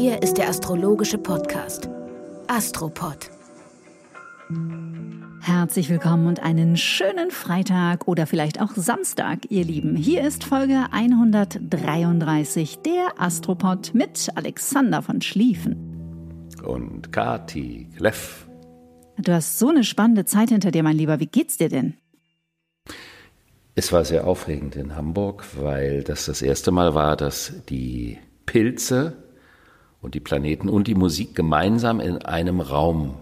Hier ist der astrologische Podcast Astropod. Herzlich willkommen und einen schönen Freitag oder vielleicht auch Samstag, ihr Lieben. Hier ist Folge 133 der Astropod mit Alexander von Schlieffen. Und Kati Kleff. Du hast so eine spannende Zeit hinter dir, mein Lieber. Wie geht's dir denn? Es war sehr aufregend in Hamburg, weil das das erste Mal war, dass die Pilze und die Planeten und die Musik gemeinsam in einem Raum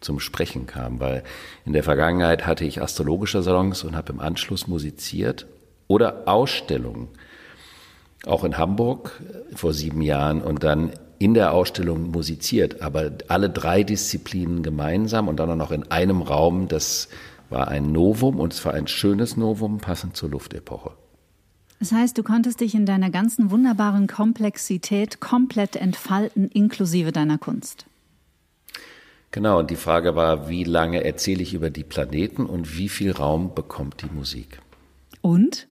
zum Sprechen kamen, weil in der Vergangenheit hatte ich astrologische Salons und habe im Anschluss musiziert oder Ausstellungen, auch in Hamburg vor sieben Jahren und dann in der Ausstellung musiziert, aber alle drei Disziplinen gemeinsam und dann auch noch in einem Raum, das war ein Novum und es war ein schönes Novum, passend zur Luftepoche. Das heißt, du konntest dich in deiner ganzen wunderbaren Komplexität komplett entfalten, inklusive deiner Kunst. Genau, und die Frage war, wie lange erzähle ich über die Planeten und wie viel Raum bekommt die Musik? Und?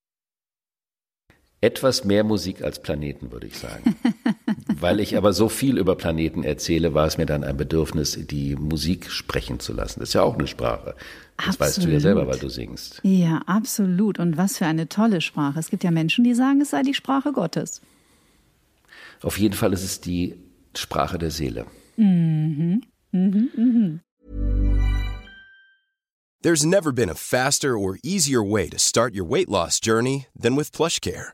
Etwas mehr Musik als Planeten, würde ich sagen. Weil ich aber so viel über Planeten erzähle, war es mir dann ein Bedürfnis, die Musik sprechen zu lassen. Das ist ja auch eine Sprache. Das absolut. weißt du ja selber, weil du singst. Ja, absolut. Und was für eine tolle Sprache. Es gibt ja Menschen, die sagen, es sei die Sprache Gottes. Auf jeden Fall ist es die Sprache der Seele. Mhm. Mhm, mhm. There's never been a faster or easier way to start your weight loss journey than with PlushCare.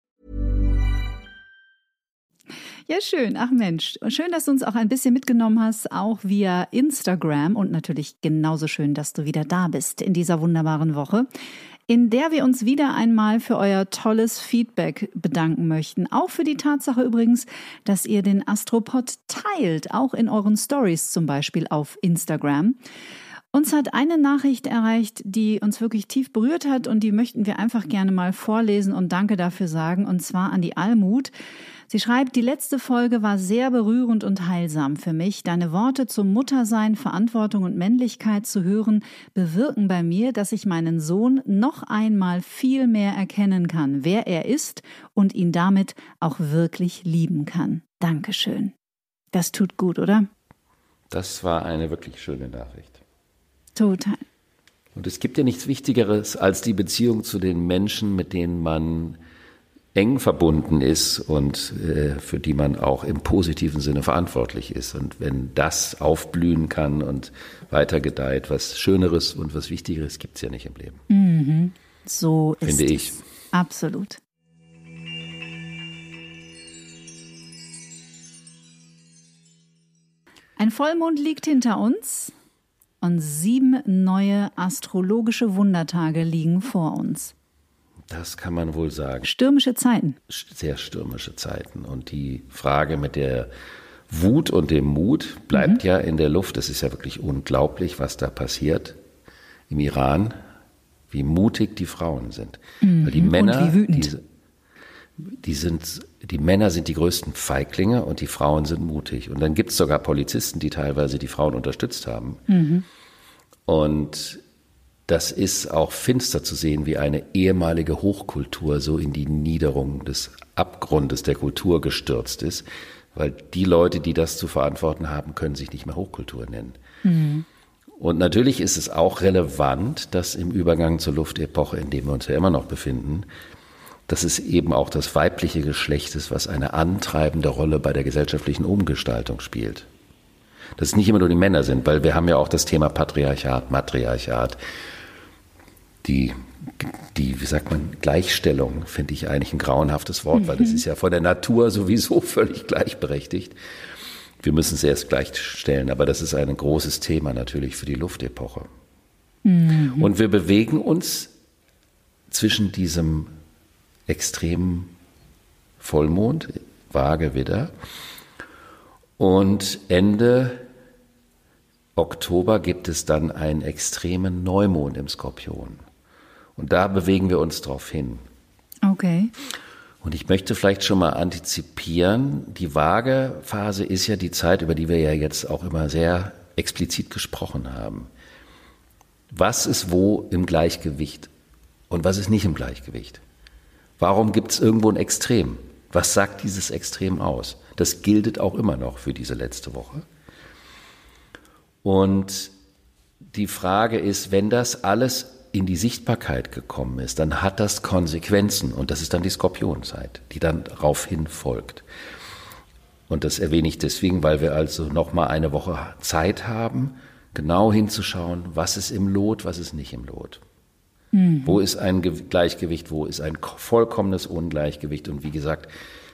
Ja, schön. Ach Mensch, schön, dass du uns auch ein bisschen mitgenommen hast, auch via Instagram. Und natürlich genauso schön, dass du wieder da bist in dieser wunderbaren Woche, in der wir uns wieder einmal für euer tolles Feedback bedanken möchten. Auch für die Tatsache übrigens, dass ihr den Astropod teilt, auch in euren Stories zum Beispiel auf Instagram. Uns hat eine Nachricht erreicht, die uns wirklich tief berührt hat und die möchten wir einfach gerne mal vorlesen und Danke dafür sagen, und zwar an die Almut. Sie schreibt, die letzte Folge war sehr berührend und heilsam für mich. Deine Worte zum Muttersein, Verantwortung und Männlichkeit zu hören, bewirken bei mir, dass ich meinen Sohn noch einmal viel mehr erkennen kann, wer er ist und ihn damit auch wirklich lieben kann. Dankeschön. Das tut gut, oder? Das war eine wirklich schöne Nachricht. Total. Und es gibt ja nichts Wichtigeres als die Beziehung zu den Menschen, mit denen man eng verbunden ist und äh, für die man auch im positiven Sinne verantwortlich ist. Und wenn das aufblühen kann und weiter gedeiht, was Schöneres und was Wichtigeres gibt es ja nicht im Leben. Mhm. So ist Finde ich. Es. Absolut. Ein Vollmond liegt hinter uns und sieben neue astrologische Wundertage liegen vor uns. Das kann man wohl sagen. Stürmische Zeiten. Sehr stürmische Zeiten. Und die Frage mit der Wut und dem Mut bleibt mhm. ja in der Luft. Es ist ja wirklich unglaublich, was da passiert im Iran, wie mutig die Frauen sind. Mhm. Weil die Männer, und wie wütend. Die, die, sind, die Männer sind die größten Feiglinge und die Frauen sind mutig. Und dann gibt es sogar Polizisten, die teilweise die Frauen unterstützt haben. Mhm. Und das ist auch finster zu sehen, wie eine ehemalige Hochkultur so in die Niederung des Abgrundes der Kultur gestürzt ist, weil die Leute, die das zu verantworten haben, können sich nicht mehr Hochkultur nennen. Mhm. Und natürlich ist es auch relevant, dass im Übergang zur Luftepoche, in dem wir uns ja immer noch befinden, dass es eben auch das weibliche Geschlecht ist, was eine antreibende Rolle bei der gesellschaftlichen Umgestaltung spielt. Dass es nicht immer nur die Männer sind, weil wir haben ja auch das Thema Patriarchat, Matriarchat, die, die, wie sagt man, Gleichstellung finde ich eigentlich ein grauenhaftes Wort, mhm. weil das mhm. ist ja von der Natur sowieso völlig gleichberechtigt. Wir müssen es erst gleichstellen, aber das ist ein großes Thema natürlich für die Luftepoche. Mhm. Und wir bewegen uns zwischen diesem extremen Vollmond, Waage Widder, und Ende Oktober gibt es dann einen extremen Neumond im Skorpion. Und da bewegen wir uns drauf hin. Okay. Und ich möchte vielleicht schon mal antizipieren, die Waagephase ist ja die Zeit, über die wir ja jetzt auch immer sehr explizit gesprochen haben. Was ist wo im Gleichgewicht und was ist nicht im Gleichgewicht? Warum gibt es irgendwo ein Extrem? Was sagt dieses Extrem aus? Das gilt auch immer noch für diese letzte Woche. Und die Frage ist, wenn das alles in die Sichtbarkeit gekommen ist, dann hat das Konsequenzen und das ist dann die Skorpionzeit, die dann daraufhin folgt. Und das erwähne ich deswegen, weil wir also noch mal eine Woche Zeit haben, genau hinzuschauen, was ist im Lot, was ist nicht im Lot. Mhm. Wo ist ein Gleichgewicht, wo ist ein vollkommenes Ungleichgewicht und wie gesagt,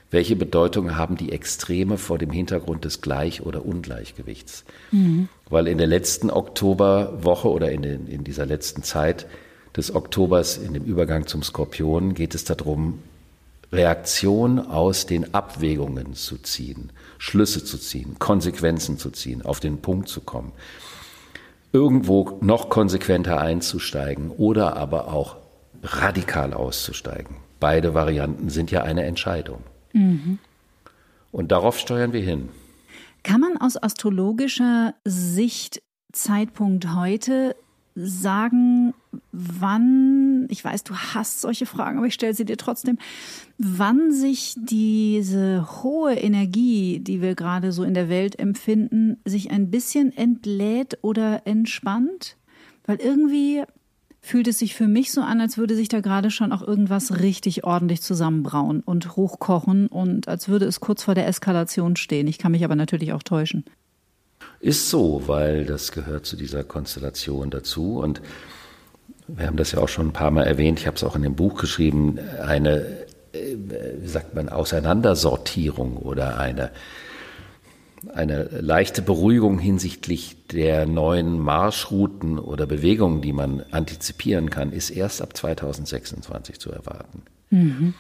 welche Bedeutung haben die Extreme vor dem Hintergrund des Gleich- oder Ungleichgewichts? Mhm. Weil in der letzten Oktoberwoche oder in, den, in dieser letzten Zeit des Oktobers, in dem Übergang zum Skorpion, geht es darum, Reaktion aus den Abwägungen zu ziehen, Schlüsse zu ziehen, Konsequenzen zu ziehen, auf den Punkt zu kommen, irgendwo noch konsequenter einzusteigen oder aber auch radikal auszusteigen. Beide Varianten sind ja eine Entscheidung. Mhm. Und darauf steuern wir hin. Kann man aus astrologischer Sicht Zeitpunkt heute sagen, wann, ich weiß, du hast solche Fragen, aber ich stelle sie dir trotzdem, wann sich diese hohe Energie, die wir gerade so in der Welt empfinden, sich ein bisschen entlädt oder entspannt? Weil irgendwie fühlt es sich für mich so an, als würde sich da gerade schon auch irgendwas richtig ordentlich zusammenbrauen und hochkochen und als würde es kurz vor der Eskalation stehen. Ich kann mich aber natürlich auch täuschen. Ist so, weil das gehört zu dieser Konstellation dazu und wir haben das ja auch schon ein paar Mal erwähnt, ich habe es auch in dem Buch geschrieben, eine, äh, wie sagt man, Auseinandersortierung oder eine eine leichte Beruhigung hinsichtlich der neuen Marschrouten oder Bewegungen, die man antizipieren kann, ist erst ab 2026 zu erwarten. Mhm.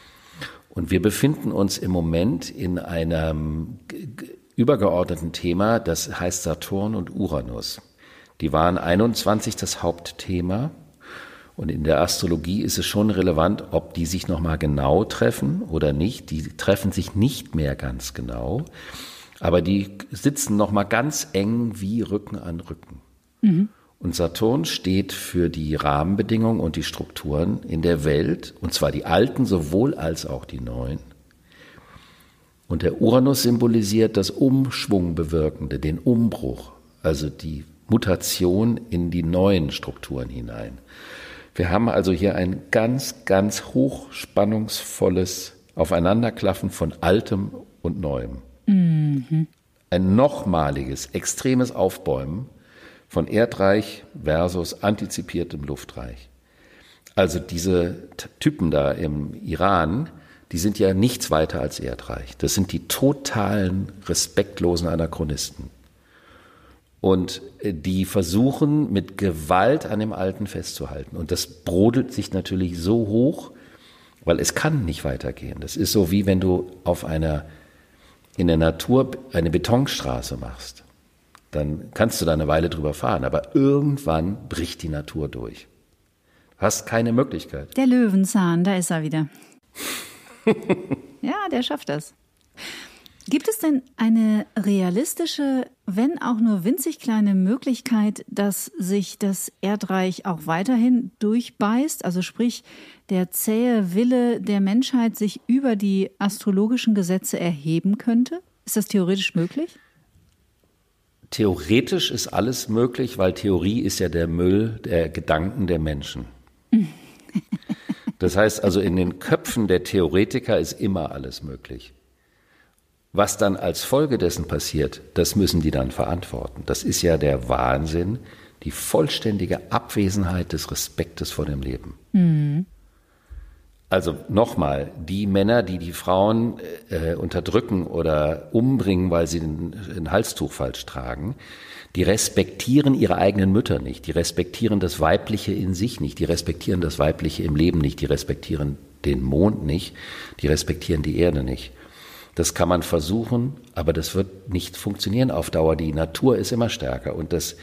Und wir befinden uns im Moment in einem übergeordneten Thema, das heißt Saturn und Uranus. Die waren 21 das Hauptthema. Und in der Astrologie ist es schon relevant, ob die sich nochmal genau treffen oder nicht. Die treffen sich nicht mehr ganz genau. Aber die sitzen noch mal ganz eng wie Rücken an Rücken. Mhm. Und Saturn steht für die Rahmenbedingungen und die Strukturen in der Welt, und zwar die alten sowohl als auch die neuen. Und der Uranus symbolisiert das Umschwungbewirkende, den Umbruch, also die Mutation in die neuen Strukturen hinein. Wir haben also hier ein ganz, ganz hochspannungsvolles Aufeinanderklaffen von Altem und Neuem. Mhm. Ein nochmaliges, extremes Aufbäumen von Erdreich versus antizipiertem Luftreich. Also diese Typen da im Iran, die sind ja nichts weiter als Erdreich. Das sind die totalen, respektlosen Anachronisten. Und äh, die versuchen mit Gewalt an dem Alten festzuhalten. Und das brodelt sich natürlich so hoch, weil es kann nicht weitergehen. Das ist so wie wenn du auf einer in der Natur eine Betonstraße machst, dann kannst du da eine Weile drüber fahren, aber irgendwann bricht die Natur durch. Du hast keine Möglichkeit. Der Löwenzahn, da ist er wieder. ja, der schafft das. Gibt es denn eine realistische, wenn auch nur winzig kleine Möglichkeit, dass sich das Erdreich auch weiterhin durchbeißt? Also sprich, der zähe Wille der Menschheit sich über die astrologischen Gesetze erheben könnte? Ist das theoretisch möglich? Theoretisch ist alles möglich, weil Theorie ist ja der Müll der Gedanken der Menschen. Das heißt also, in den Köpfen der Theoretiker ist immer alles möglich. Was dann als Folge dessen passiert, das müssen die dann verantworten. Das ist ja der Wahnsinn, die vollständige Abwesenheit des Respektes vor dem Leben. Mhm. Also nochmal, die Männer, die die Frauen äh, unterdrücken oder umbringen, weil sie ein Halstuch falsch tragen, die respektieren ihre eigenen Mütter nicht, die respektieren das Weibliche in sich nicht, die respektieren das Weibliche im Leben nicht, die respektieren den Mond nicht, die respektieren die Erde nicht. Das kann man versuchen, aber das wird nicht funktionieren auf Dauer. Die Natur ist immer stärker. Und das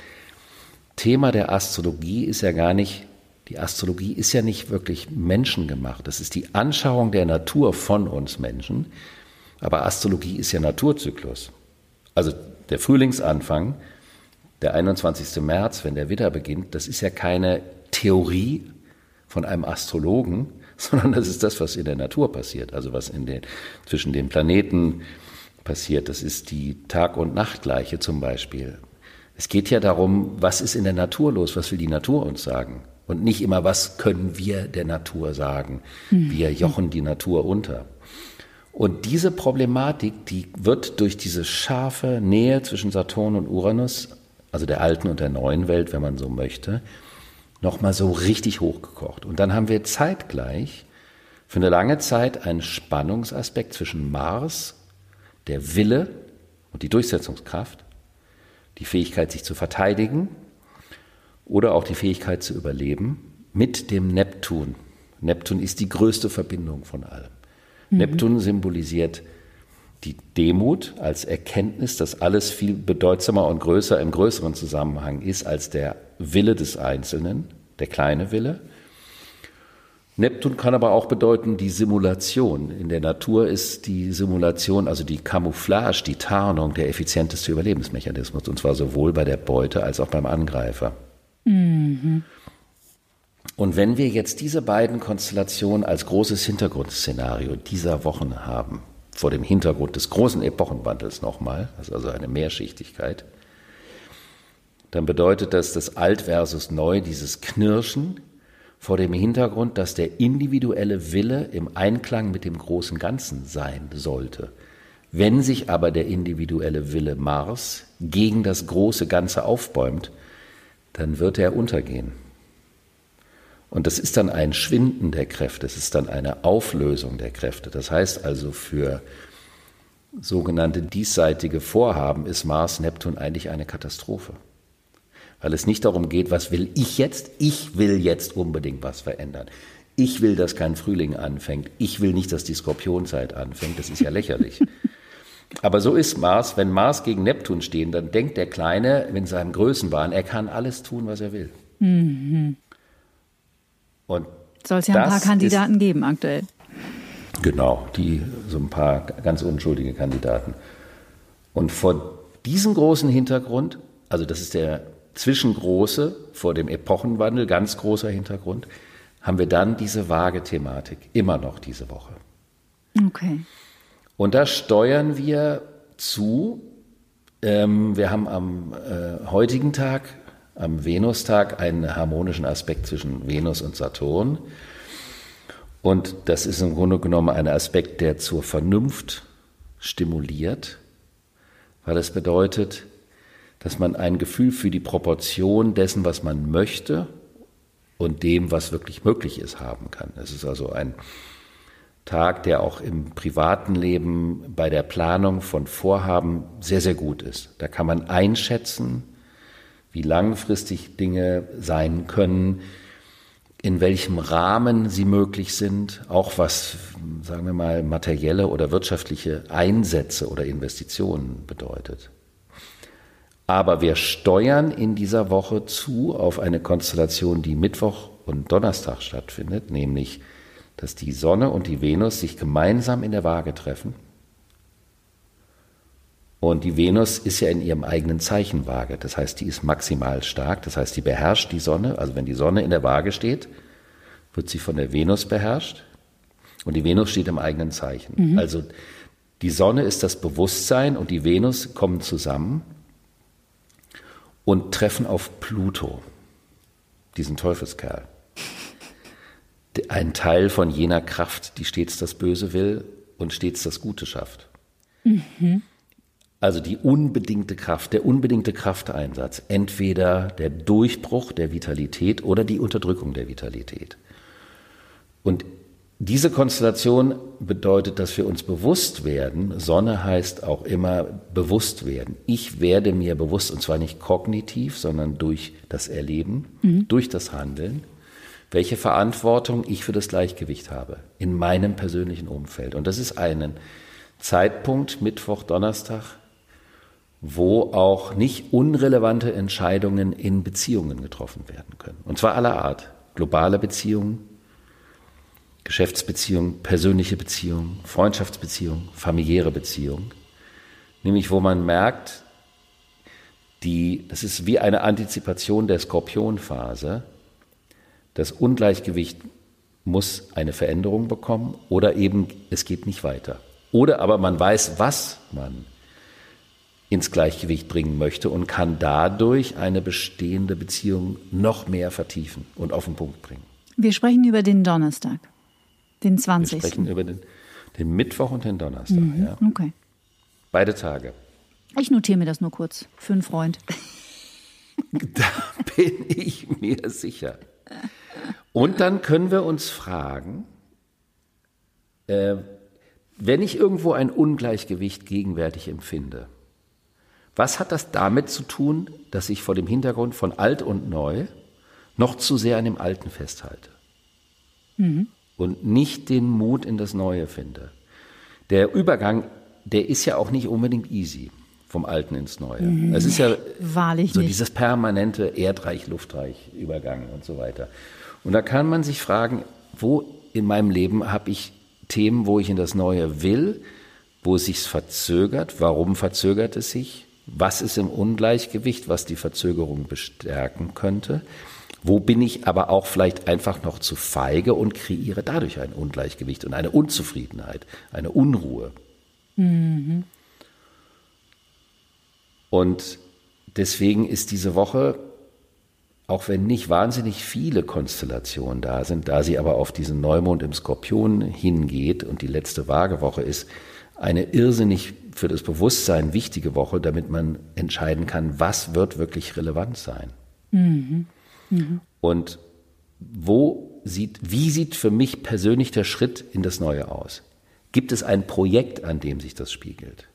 Thema der Astrologie ist ja gar nicht, die Astrologie ist ja nicht wirklich menschengemacht. Das ist die Anschauung der Natur von uns Menschen. Aber Astrologie ist ja Naturzyklus. Also der Frühlingsanfang, der 21. März, wenn der Widder beginnt, das ist ja keine Theorie von einem Astrologen, sondern das ist das, was in der Natur passiert, also was in den, zwischen den Planeten passiert. Das ist die Tag- und Nachtgleiche zum Beispiel. Es geht ja darum, was ist in der Natur los, was will die Natur uns sagen? Und nicht immer, was können wir der Natur sagen? Wir jochen die Natur unter. Und diese Problematik, die wird durch diese scharfe Nähe zwischen Saturn und Uranus, also der alten und der neuen Welt, wenn man so möchte, nochmal so richtig hochgekocht. Und dann haben wir zeitgleich für eine lange Zeit einen Spannungsaspekt zwischen Mars, der Wille und die Durchsetzungskraft, die Fähigkeit, sich zu verteidigen oder auch die Fähigkeit zu überleben, mit dem Neptun. Neptun ist die größte Verbindung von allem. Mhm. Neptun symbolisiert die Demut als Erkenntnis, dass alles viel bedeutsamer und größer im größeren Zusammenhang ist als der Wille des Einzelnen, der kleine Wille. Neptun kann aber auch bedeuten die Simulation. In der Natur ist die Simulation, also die Camouflage, die Tarnung der effizienteste Überlebensmechanismus, und zwar sowohl bei der Beute als auch beim Angreifer. Mhm. Und wenn wir jetzt diese beiden Konstellationen als großes Hintergrundszenario dieser Wochen haben, vor dem Hintergrund des großen Epochenwandels nochmal, also eine Mehrschichtigkeit, dann bedeutet das das Alt versus Neu, dieses Knirschen vor dem Hintergrund, dass der individuelle Wille im Einklang mit dem großen Ganzen sein sollte. Wenn sich aber der individuelle Wille Mars gegen das große Ganze aufbäumt, dann wird er untergehen. Und das ist dann ein Schwinden der Kräfte, es ist dann eine Auflösung der Kräfte. Das heißt also für sogenannte diesseitige Vorhaben ist Mars Neptun eigentlich eine Katastrophe. Weil es nicht darum geht, was will ich jetzt? Ich will jetzt unbedingt was verändern. Ich will, dass kein Frühling anfängt. Ich will nicht, dass die Skorpionzeit anfängt. Das ist ja lächerlich. Aber so ist Mars. Wenn Mars gegen Neptun stehen, dann denkt der Kleine in seinem Größenwahn, er kann alles tun, was er will. Mhm. Und soll es ja ein paar Kandidaten ist, geben aktuell. Genau, die so ein paar ganz unschuldige Kandidaten. Und vor diesem großen Hintergrund, also das ist der zwischengroße, vor dem Epochenwandel, ganz großer Hintergrund, haben wir dann diese vage Thematik, immer noch diese Woche. Okay. Und da steuern wir zu. Ähm, wir haben am äh, heutigen Tag am Venustag einen harmonischen Aspekt zwischen Venus und Saturn. Und das ist im Grunde genommen ein Aspekt, der zur Vernunft stimuliert, weil es bedeutet, dass man ein Gefühl für die Proportion dessen, was man möchte und dem, was wirklich möglich ist, haben kann. Es ist also ein Tag, der auch im privaten Leben bei der Planung von Vorhaben sehr, sehr gut ist. Da kann man einschätzen, wie langfristig Dinge sein können, in welchem Rahmen sie möglich sind, auch was, sagen wir mal, materielle oder wirtschaftliche Einsätze oder Investitionen bedeutet. Aber wir steuern in dieser Woche zu auf eine Konstellation, die Mittwoch und Donnerstag stattfindet, nämlich, dass die Sonne und die Venus sich gemeinsam in der Waage treffen und die Venus ist ja in ihrem eigenen Zeichen Waage. Das heißt, die ist maximal stark. Das heißt, die beherrscht die Sonne. Also wenn die Sonne in der Waage steht, wird sie von der Venus beherrscht. Und die Venus steht im eigenen Zeichen. Mhm. Also die Sonne ist das Bewusstsein und die Venus kommen zusammen und treffen auf Pluto, diesen Teufelskerl. Ein Teil von jener Kraft, die stets das Böse will und stets das Gute schafft. Mhm. Also die unbedingte Kraft, der unbedingte Krafteinsatz, entweder der Durchbruch der Vitalität oder die Unterdrückung der Vitalität. Und diese Konstellation bedeutet, dass wir uns bewusst werden. Sonne heißt auch immer bewusst werden. Ich werde mir bewusst, und zwar nicht kognitiv, sondern durch das Erleben, mhm. durch das Handeln, welche Verantwortung ich für das Gleichgewicht habe in meinem persönlichen Umfeld. Und das ist einen Zeitpunkt, Mittwoch, Donnerstag, wo auch nicht unrelevante Entscheidungen in Beziehungen getroffen werden können. Und zwar aller Art. Globale Beziehungen, Geschäftsbeziehungen, persönliche Beziehungen, Freundschaftsbeziehungen, familiäre Beziehungen. Nämlich wo man merkt, die, das ist wie eine Antizipation der Skorpionphase. Das Ungleichgewicht muss eine Veränderung bekommen oder eben es geht nicht weiter. Oder aber man weiß, was man ins Gleichgewicht bringen möchte und kann dadurch eine bestehende Beziehung noch mehr vertiefen und auf den Punkt bringen. Wir sprechen über den Donnerstag, den 20. Wir sprechen über den, den Mittwoch und den Donnerstag. Mhm, ja. Okay. Beide Tage. Ich notiere mir das nur kurz für einen Freund. Da bin ich mir sicher. Und dann können wir uns fragen, äh, wenn ich irgendwo ein Ungleichgewicht gegenwärtig empfinde, was hat das damit zu tun, dass ich vor dem Hintergrund von alt und neu noch zu sehr an dem Alten festhalte mhm. und nicht den Mut in das Neue finde? Der Übergang, der ist ja auch nicht unbedingt easy vom Alten ins Neue. Mhm. Es ist ja Wahrlich so nicht. dieses permanente Erdreich, Luftreich, Übergang und so weiter. Und da kann man sich fragen, wo in meinem Leben habe ich Themen, wo ich in das Neue will, wo es sich verzögert, warum verzögert es sich, was ist im Ungleichgewicht, was die Verzögerung bestärken könnte, wo bin ich aber auch vielleicht einfach noch zu feige und kreiere dadurch ein Ungleichgewicht und eine Unzufriedenheit, eine Unruhe. Mhm. Und deswegen ist diese Woche, auch wenn nicht wahnsinnig viele Konstellationen da sind, da sie aber auf diesen Neumond im Skorpion hingeht und die letzte Waagewoche ist, eine irrsinnig für das Bewusstsein wichtige Woche, damit man entscheiden kann, was wird wirklich relevant sein. Mhm. Mhm. Und wo sieht, wie sieht für mich persönlich der Schritt in das Neue aus? Gibt es ein Projekt, an dem sich das spiegelt?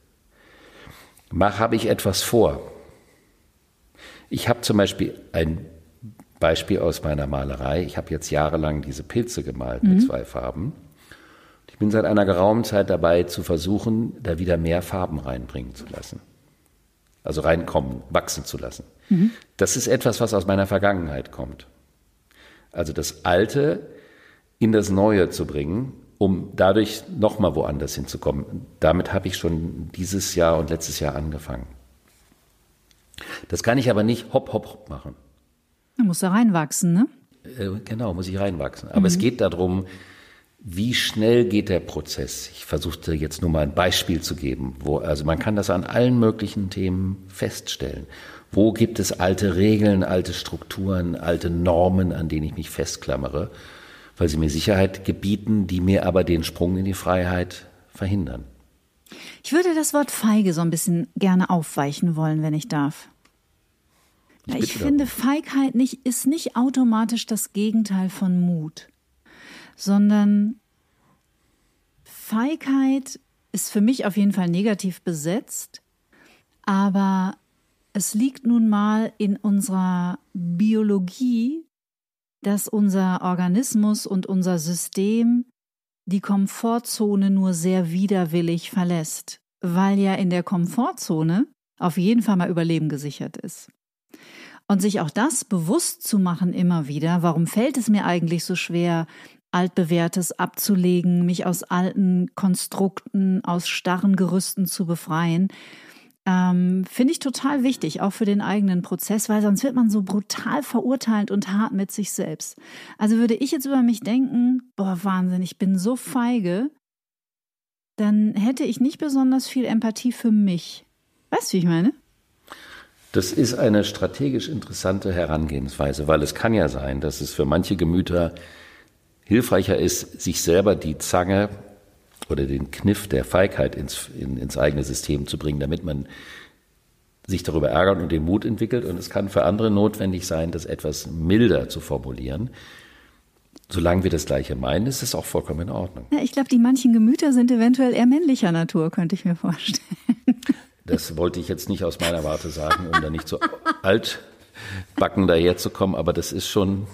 habe ich etwas vor. Ich habe zum Beispiel ein Beispiel aus meiner Malerei. Ich habe jetzt jahrelang diese Pilze gemalt mhm. mit zwei Farben. Ich bin seit einer geraumen Zeit dabei zu versuchen, da wieder mehr Farben reinbringen zu lassen. Also reinkommen, wachsen zu lassen. Mhm. Das ist etwas, was aus meiner Vergangenheit kommt. Also das Alte in das Neue zu bringen um dadurch nochmal woanders hinzukommen. Damit habe ich schon dieses Jahr und letztes Jahr angefangen. Das kann ich aber nicht hopp, hopp, hopp machen. Du musst da reinwachsen, ne? Äh, genau, muss ich reinwachsen. Aber mhm. es geht darum, wie schnell geht der Prozess? Ich versuchte jetzt nur mal ein Beispiel zu geben, wo, also man kann das an allen möglichen Themen feststellen. Wo gibt es alte Regeln, alte Strukturen, alte Normen, an denen ich mich festklammere? weil sie mir Sicherheit gebieten, die mir aber den Sprung in die Freiheit verhindern. Ich würde das Wort feige so ein bisschen gerne aufweichen wollen, wenn ich darf. Ich, ich finde, Feigheit nicht, ist nicht automatisch das Gegenteil von Mut, sondern Feigheit ist für mich auf jeden Fall negativ besetzt, aber es liegt nun mal in unserer Biologie, dass unser Organismus und unser System die Komfortzone nur sehr widerwillig verlässt, weil ja in der Komfortzone auf jeden Fall mal Überleben gesichert ist. Und sich auch das bewusst zu machen immer wieder, warum fällt es mir eigentlich so schwer, altbewährtes abzulegen, mich aus alten Konstrukten, aus starren Gerüsten zu befreien, ähm, Finde ich total wichtig, auch für den eigenen Prozess, weil sonst wird man so brutal verurteilend und hart mit sich selbst. Also würde ich jetzt über mich denken, boah, Wahnsinn, ich bin so feige, dann hätte ich nicht besonders viel Empathie für mich. Weißt du, wie ich meine? Das ist eine strategisch interessante Herangehensweise, weil es kann ja sein, dass es für manche Gemüter hilfreicher ist, sich selber die Zange oder den Kniff der Feigheit ins, in, ins eigene System zu bringen, damit man sich darüber ärgert und den Mut entwickelt. Und es kann für andere notwendig sein, das etwas milder zu formulieren. Solange wir das Gleiche meinen, ist es auch vollkommen in Ordnung. Ja, ich glaube, die manchen Gemüter sind eventuell eher männlicher Natur, könnte ich mir vorstellen. Das wollte ich jetzt nicht aus meiner Warte sagen, um da nicht so altbacken daherzukommen, aber das ist schon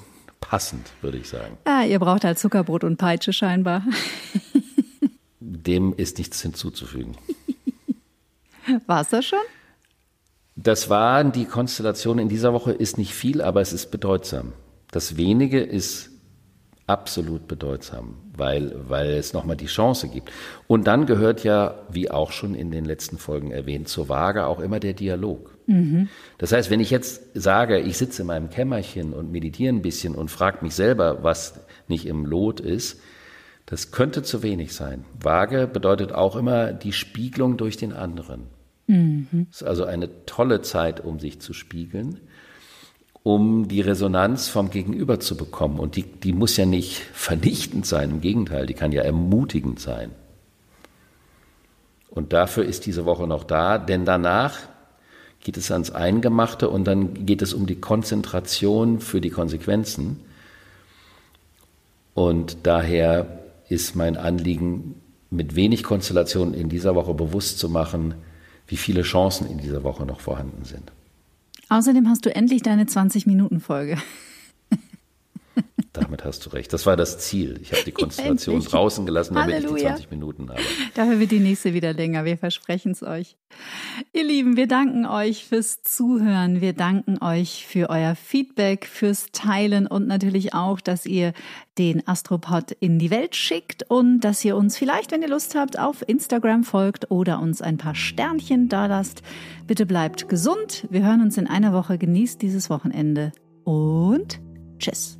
passend, würde ich sagen. Ah, ihr braucht halt Zuckerbrot und Peitsche scheinbar. Dem ist nichts hinzuzufügen. War es das schon? Das waren die Konstellationen in dieser Woche, ist nicht viel, aber es ist bedeutsam. Das wenige ist absolut bedeutsam, weil, weil es nochmal die Chance gibt. Und dann gehört ja, wie auch schon in den letzten Folgen erwähnt, zur Waage auch immer der Dialog. Mhm. Das heißt, wenn ich jetzt sage, ich sitze in meinem Kämmerchen und meditiere ein bisschen und frage mich selber, was nicht im Lot ist, das könnte zu wenig sein. Waage bedeutet auch immer die Spiegelung durch den anderen. Mhm. Es ist also eine tolle Zeit, um sich zu spiegeln um die Resonanz vom Gegenüber zu bekommen. Und die, die muss ja nicht vernichtend sein, im Gegenteil, die kann ja ermutigend sein. Und dafür ist diese Woche noch da, denn danach geht es ans Eingemachte und dann geht es um die Konzentration für die Konsequenzen. Und daher ist mein Anliegen, mit wenig Konstellation in dieser Woche bewusst zu machen, wie viele Chancen in dieser Woche noch vorhanden sind. Außerdem hast du endlich deine 20-Minuten-Folge. Hast du recht. Das war das Ziel. Ich habe die Konstellation Endlich. draußen gelassen, damit Halleluja. ich die 20 Minuten habe. Dafür wird die nächste wieder länger. Wir versprechen es euch. Ihr Lieben, wir danken euch fürs Zuhören. Wir danken euch für euer Feedback, fürs Teilen und natürlich auch, dass ihr den Astropod in die Welt schickt und dass ihr uns vielleicht, wenn ihr Lust habt, auf Instagram folgt oder uns ein paar Sternchen da lasst. Bitte bleibt gesund. Wir hören uns in einer Woche. Genießt dieses Wochenende und tschüss.